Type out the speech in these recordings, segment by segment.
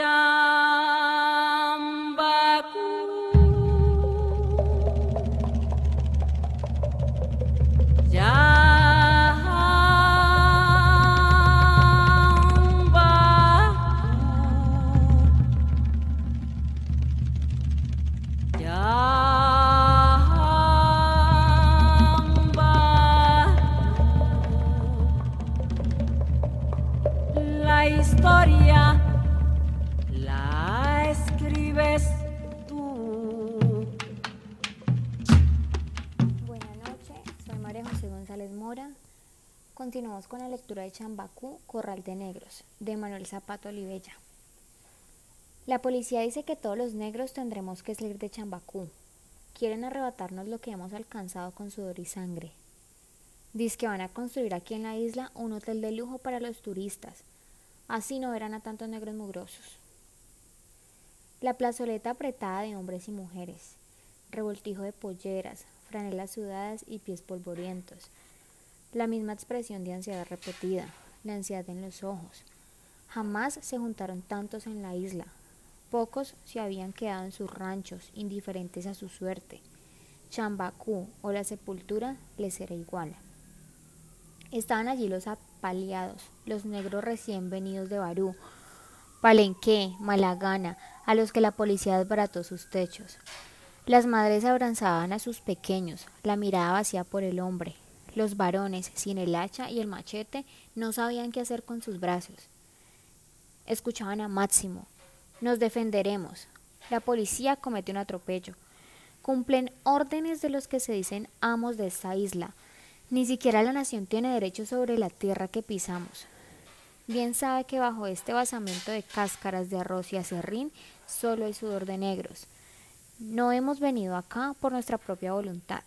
done. Continuamos con la lectura de Chambacú, Corral de Negros, de Manuel Zapato Olivella. La policía dice que todos los negros tendremos que salir de Chambacú. Quieren arrebatarnos lo que hemos alcanzado con sudor y sangre. Dice que van a construir aquí en la isla un hotel de lujo para los turistas. Así no verán a tantos negros mugrosos. La plazoleta apretada de hombres y mujeres, revoltijo de polleras, franelas sudadas y pies polvorientos la misma expresión de ansiedad repetida, la ansiedad en los ojos. Jamás se juntaron tantos en la isla. Pocos se habían quedado en sus ranchos, indiferentes a su suerte. Chambacú o la sepultura les era igual. Estaban allí los apaleados, los negros recién venidos de Barú, Palenque, Malagana, a los que la policía desbarató sus techos. Las madres abrazaban a sus pequeños, la mirada vacía por el hombre, los varones, sin el hacha y el machete, no sabían qué hacer con sus brazos. Escuchaban a Máximo. Nos defenderemos. La policía comete un atropello. Cumplen órdenes de los que se dicen amos de esta isla. Ni siquiera la nación tiene derecho sobre la tierra que pisamos. Bien sabe que bajo este basamento de cáscaras de arroz y acerrín solo hay sudor de negros. No hemos venido acá por nuestra propia voluntad.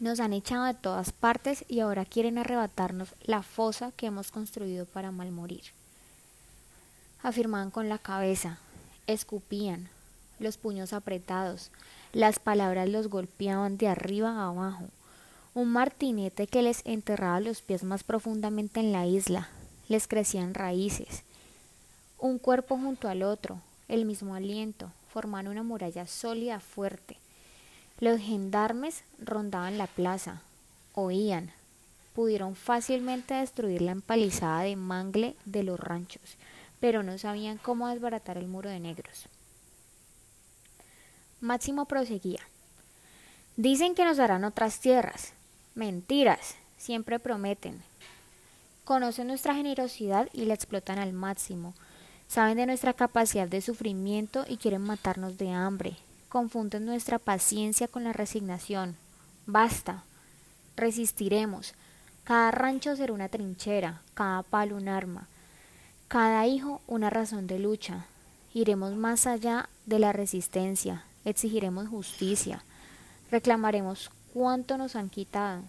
Nos han echado de todas partes y ahora quieren arrebatarnos la fosa que hemos construido para mal morir. Afirmaban con la cabeza, escupían, los puños apretados, las palabras los golpeaban de arriba a abajo. Un martinete que les enterraba los pies más profundamente en la isla, les crecían raíces. Un cuerpo junto al otro, el mismo aliento, formaban una muralla sólida fuerte. Los gendarmes rondaban la plaza, oían, pudieron fácilmente destruir la empalizada de mangle de los ranchos, pero no sabían cómo desbaratar el muro de negros. Máximo proseguía. Dicen que nos darán otras tierras. Mentiras, siempre prometen. Conocen nuestra generosidad y la explotan al máximo. Saben de nuestra capacidad de sufrimiento y quieren matarnos de hambre, confunden nuestra paciencia con la resignación. Basta, resistiremos. Cada rancho será una trinchera, cada palo un arma, cada hijo una razón de lucha. Iremos más allá de la resistencia, exigiremos justicia, reclamaremos cuánto nos han quitado.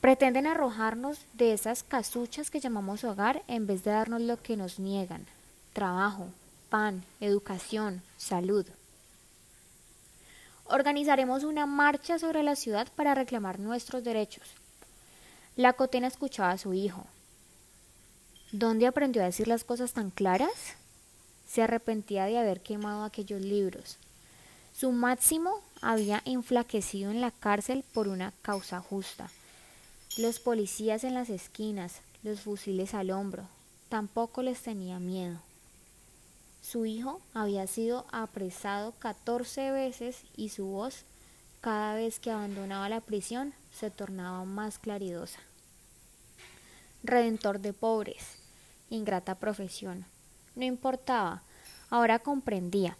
Pretenden arrojarnos de esas casuchas que llamamos hogar en vez de darnos lo que nos niegan, trabajo, pan, educación, salud. Organizaremos una marcha sobre la ciudad para reclamar nuestros derechos. La cotena escuchaba a su hijo. ¿Dónde aprendió a decir las cosas tan claras? Se arrepentía de haber quemado aquellos libros. Su máximo había enflaquecido en la cárcel por una causa justa. Los policías en las esquinas, los fusiles al hombro, tampoco les tenía miedo. Su hijo había sido apresado 14 veces y su voz, cada vez que abandonaba la prisión, se tornaba más claridosa. Redentor de pobres, ingrata profesión. No importaba, ahora comprendía.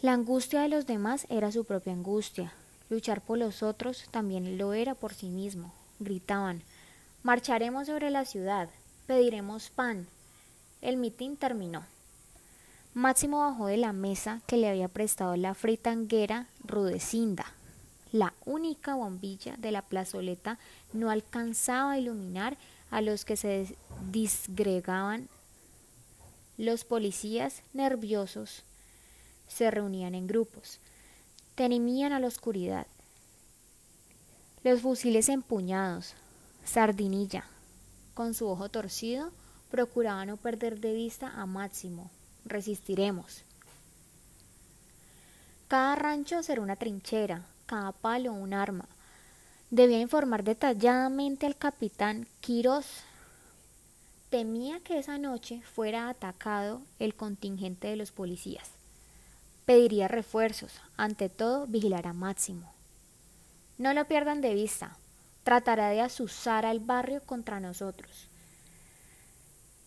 La angustia de los demás era su propia angustia. Luchar por los otros también lo era por sí mismo. Gritaban, marcharemos sobre la ciudad, pediremos pan. El mitin terminó. Máximo bajó de la mesa que le había prestado la fritanguera Rudecinda. La única bombilla de la plazoleta no alcanzaba a iluminar a los que se disgregaban. Los policías, nerviosos, se reunían en grupos. Temían a la oscuridad. Los fusiles empuñados, Sardinilla, con su ojo torcido, procuraba no perder de vista a Máximo. Resistiremos. Cada rancho será una trinchera, cada palo un arma. Debía informar detalladamente al capitán Quirós. Temía que esa noche fuera atacado el contingente de los policías. Pediría refuerzos, ante todo vigilar a Máximo. No lo pierdan de vista, tratará de asusar al barrio contra nosotros.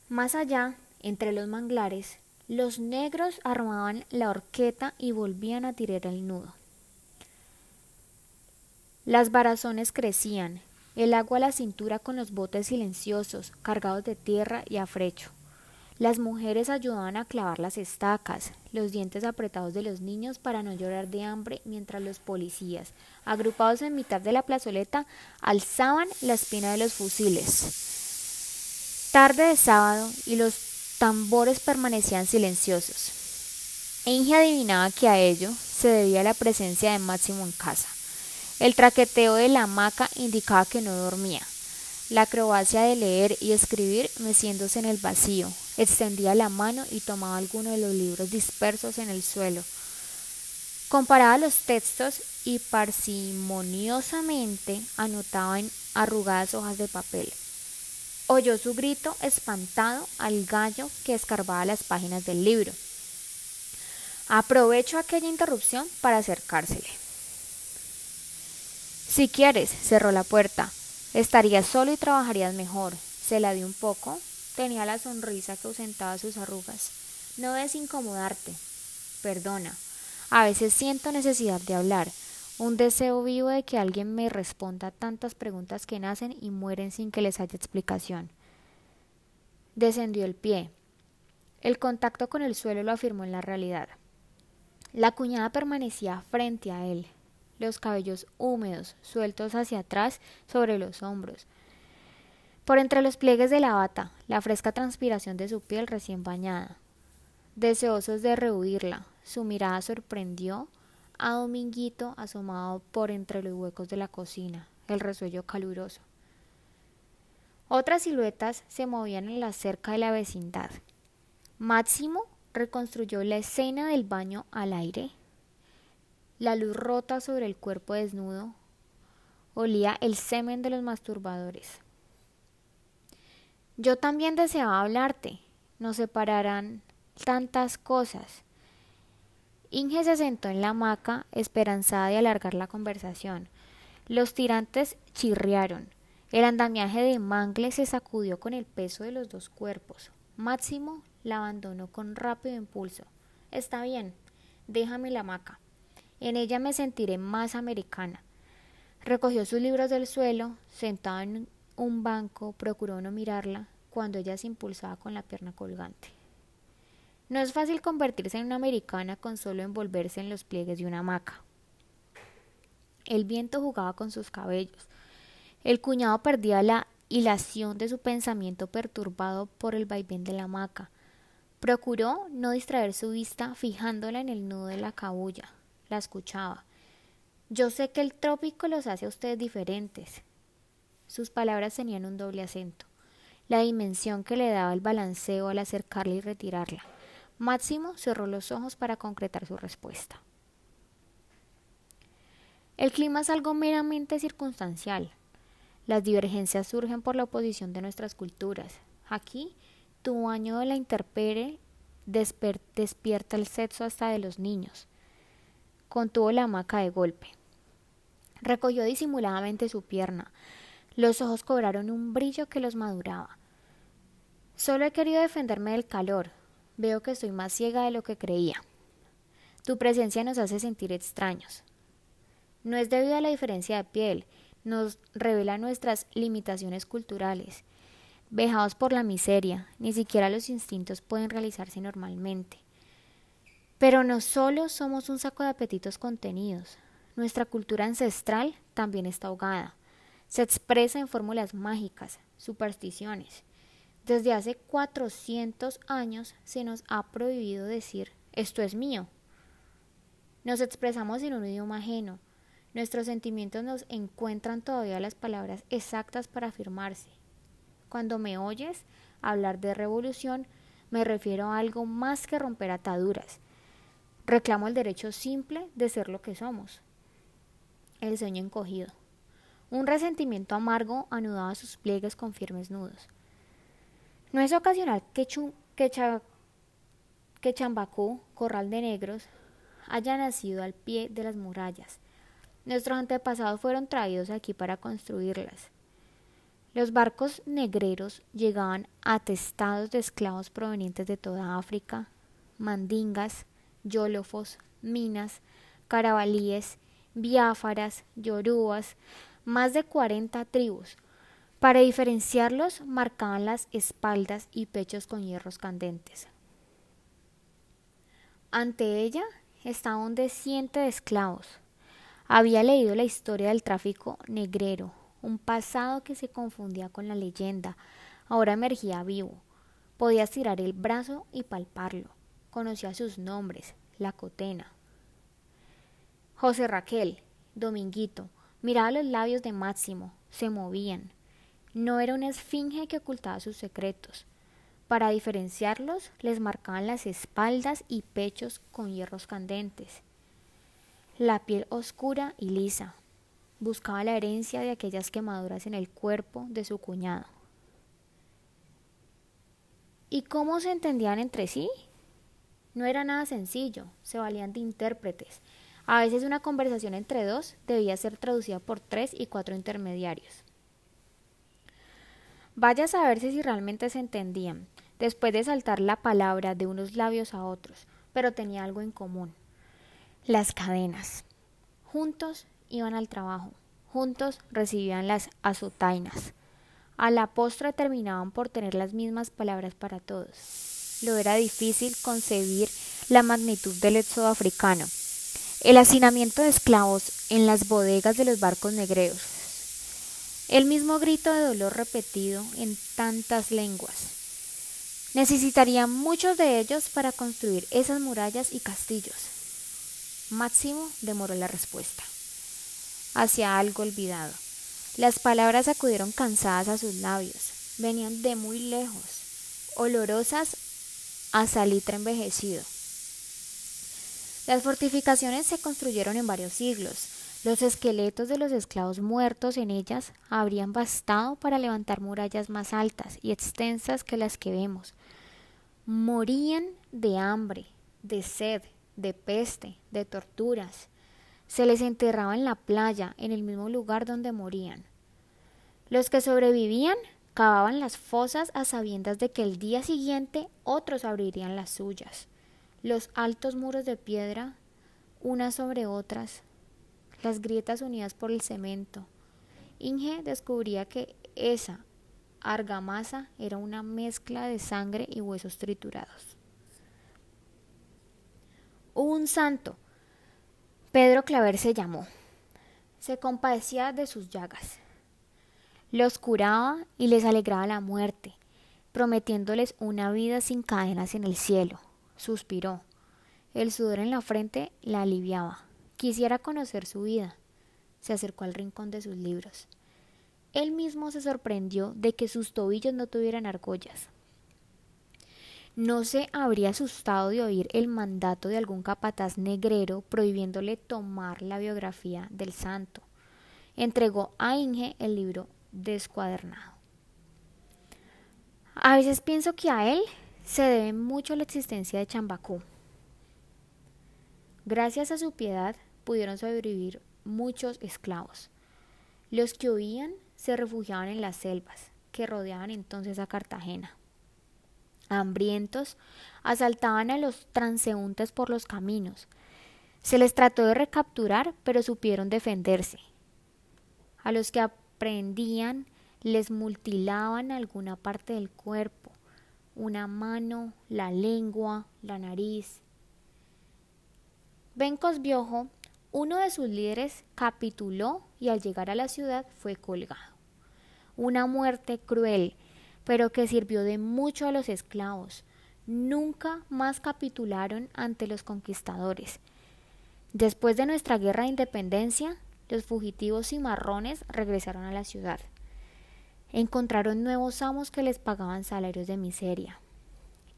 Más allá, entre los manglares, los negros armaban la horqueta y volvían a tirar el nudo. Las barazones crecían, el agua a la cintura con los botes silenciosos, cargados de tierra y afrecho. Las mujeres ayudaban a clavar las estacas, los dientes apretados de los niños para no llorar de hambre, mientras los policías, agrupados en mitad de la plazoleta, alzaban la espina de los fusiles. Tarde de sábado y los tambores permanecían silenciosos. Inge adivinaba que a ello se debía la presencia de Máximo en casa. El traqueteo de la hamaca indicaba que no dormía. La acrobacia de leer y escribir meciéndose en el vacío, extendía la mano y tomaba alguno de los libros dispersos en el suelo. Comparaba los textos y parsimoniosamente anotaba en arrugadas hojas de papel. Oyó su grito espantado al gallo que escarbaba las páginas del libro. Aprovecho aquella interrupción para acercársele. Si quieres, cerró la puerta. Estarías solo y trabajarías mejor. Se la dio un poco. Tenía la sonrisa que ausentaba sus arrugas. No debes incomodarte. Perdona. A veces siento necesidad de hablar. Un deseo vivo de que alguien me responda tantas preguntas que nacen y mueren sin que les haya explicación. Descendió el pie. El contacto con el suelo lo afirmó en la realidad. La cuñada permanecía frente a él, los cabellos húmedos, sueltos hacia atrás sobre los hombros. Por entre los pliegues de la bata, la fresca transpiración de su piel recién bañada. Deseosos de rehuirla, su mirada sorprendió a Dominguito asomado por entre los huecos de la cocina, el resuello caluroso. Otras siluetas se movían en la cerca de la vecindad. Máximo reconstruyó la escena del baño al aire la luz rota sobre el cuerpo desnudo olía el semen de los masturbadores. Yo también deseaba hablarte. Nos separarán tantas cosas. Inge se sentó en la hamaca, esperanzada de alargar la conversación. Los tirantes chirriaron. El andamiaje de Mangle se sacudió con el peso de los dos cuerpos. Máximo la abandonó con rápido impulso. Está bien, déjame la hamaca. En ella me sentiré más americana. Recogió sus libros del suelo, sentado en un banco, procuró no mirarla, cuando ella se impulsaba con la pierna colgante. No es fácil convertirse en una americana con solo envolverse en los pliegues de una hamaca. El viento jugaba con sus cabellos. El cuñado perdía la hilación de su pensamiento perturbado por el vaivén de la hamaca. Procuró no distraer su vista fijándola en el nudo de la cabulla la escuchaba. Yo sé que el trópico los hace a ustedes diferentes. Sus palabras tenían un doble acento, la dimensión que le daba el balanceo al acercarla y retirarla. Máximo cerró los ojos para concretar su respuesta. El clima es algo meramente circunstancial. Las divergencias surgen por la oposición de nuestras culturas. Aquí, tu baño de la interpere despierta el sexo hasta de los niños contuvo la hamaca de golpe. Recogió disimuladamente su pierna. Los ojos cobraron un brillo que los maduraba. Solo he querido defenderme del calor. Veo que estoy más ciega de lo que creía. Tu presencia nos hace sentir extraños. No es debido a la diferencia de piel, nos revela nuestras limitaciones culturales. Vejados por la miseria, ni siquiera los instintos pueden realizarse normalmente. Pero no solo somos un saco de apetitos contenidos, nuestra cultura ancestral también está ahogada. Se expresa en fórmulas mágicas, supersticiones. Desde hace 400 años se nos ha prohibido decir esto es mío. Nos expresamos en un idioma ajeno. Nuestros sentimientos nos encuentran todavía las palabras exactas para afirmarse. Cuando me oyes, hablar de revolución, me refiero a algo más que romper ataduras. Reclamo el derecho simple de ser lo que somos. El sueño encogido. Un resentimiento amargo anudaba sus pliegues con firmes nudos. No es ocasional que, que, que corral de negros, haya nacido al pie de las murallas. Nuestros antepasados fueron traídos aquí para construirlas. Los barcos negreros llegaban atestados de esclavos provenientes de toda África, mandingas, yólofos, minas, carabalíes, biáfaras, yorubas, más de cuarenta tribus. Para diferenciarlos marcaban las espaldas y pechos con hierros candentes. Ante ella estaba un desciente de esclavos. Había leído la historia del tráfico negrero, un pasado que se confundía con la leyenda. Ahora emergía vivo. Podía estirar el brazo y palparlo. Conocía sus nombres, la cotena. José Raquel, Dominguito, miraba los labios de Máximo, se movían. No era una esfinge que ocultaba sus secretos. Para diferenciarlos, les marcaban las espaldas y pechos con hierros candentes. La piel oscura y lisa. Buscaba la herencia de aquellas quemaduras en el cuerpo de su cuñado. ¿Y cómo se entendían entre sí? No era nada sencillo, se valían de intérpretes. A veces una conversación entre dos debía ser traducida por tres y cuatro intermediarios. Vaya a saberse si realmente se entendían, después de saltar la palabra de unos labios a otros, pero tenía algo en común. Las cadenas. Juntos iban al trabajo, juntos recibían las azotainas. A la postre terminaban por tener las mismas palabras para todos. Lo era difícil concebir la magnitud del éxodo africano. El hacinamiento de esclavos en las bodegas de los barcos negreros, el mismo grito de dolor repetido en tantas lenguas. Necesitarían muchos de ellos para construir esas murallas y castillos. Máximo demoró la respuesta. Hacia algo olvidado. Las palabras acudieron cansadas a sus labios. Venían de muy lejos, olorosas a salitre envejecido. Las fortificaciones se construyeron en varios siglos, los esqueletos de los esclavos muertos en ellas habrían bastado para levantar murallas más altas y extensas que las que vemos. Morían de hambre, de sed, de peste, de torturas. Se les enterraba en la playa, en el mismo lugar donde morían. Los que sobrevivían cavaban las fosas a sabiendas de que el día siguiente otros abrirían las suyas. Los altos muros de piedra, unas sobre otras, las grietas unidas por el cemento. Inge descubría que esa argamasa era una mezcla de sangre y huesos triturados. Un santo. Pedro Claver se llamó. Se compadecía de sus llagas. Los curaba y les alegraba la muerte, prometiéndoles una vida sin cadenas en el cielo. Suspiró. El sudor en la frente la aliviaba. Quisiera conocer su vida. Se acercó al rincón de sus libros. Él mismo se sorprendió de que sus tobillos no tuvieran argollas. No se habría asustado de oír el mandato de algún capataz negrero prohibiéndole tomar la biografía del santo. Entregó a Inge el libro descuadernado. A veces pienso que a él se debe mucho la existencia de Chambacú. Gracias a su piedad, pudieron sobrevivir muchos esclavos. Los que huían se refugiaban en las selvas que rodeaban entonces a Cartagena. Hambrientos, asaltaban a los transeúntes por los caminos. Se les trató de recapturar, pero supieron defenderse. A los que aprendían les mutilaban alguna parte del cuerpo, una mano, la lengua, la nariz. Bencos Biojo uno de sus líderes capituló y al llegar a la ciudad fue colgado. Una muerte cruel, pero que sirvió de mucho a los esclavos. Nunca más capitularon ante los conquistadores. Después de nuestra guerra de independencia, los fugitivos cimarrones regresaron a la ciudad. Encontraron nuevos amos que les pagaban salarios de miseria.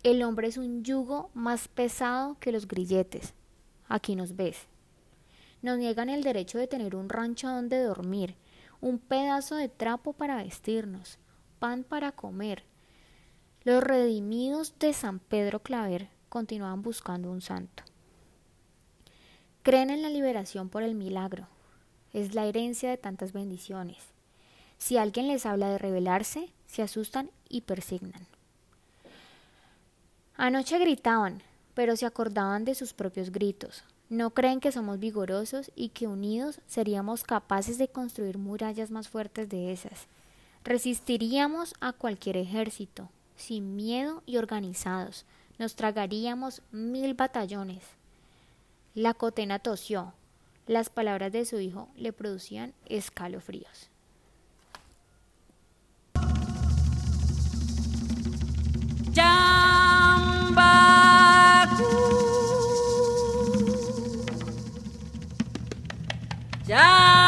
El hombre es un yugo más pesado que los grilletes. Aquí nos ves. Nos niegan el derecho de tener un rancho donde dormir, un pedazo de trapo para vestirnos, pan para comer. Los redimidos de San Pedro Claver continuaban buscando un santo. Creen en la liberación por el milagro. Es la herencia de tantas bendiciones. Si alguien les habla de rebelarse, se asustan y persignan. Anoche gritaban, pero se acordaban de sus propios gritos. No creen que somos vigorosos y que unidos seríamos capaces de construir murallas más fuertes de esas. Resistiríamos a cualquier ejército, sin miedo y organizados. Nos tragaríamos mil batallones. La cotena tosió. Las palabras de su hijo le producían escalofríos. La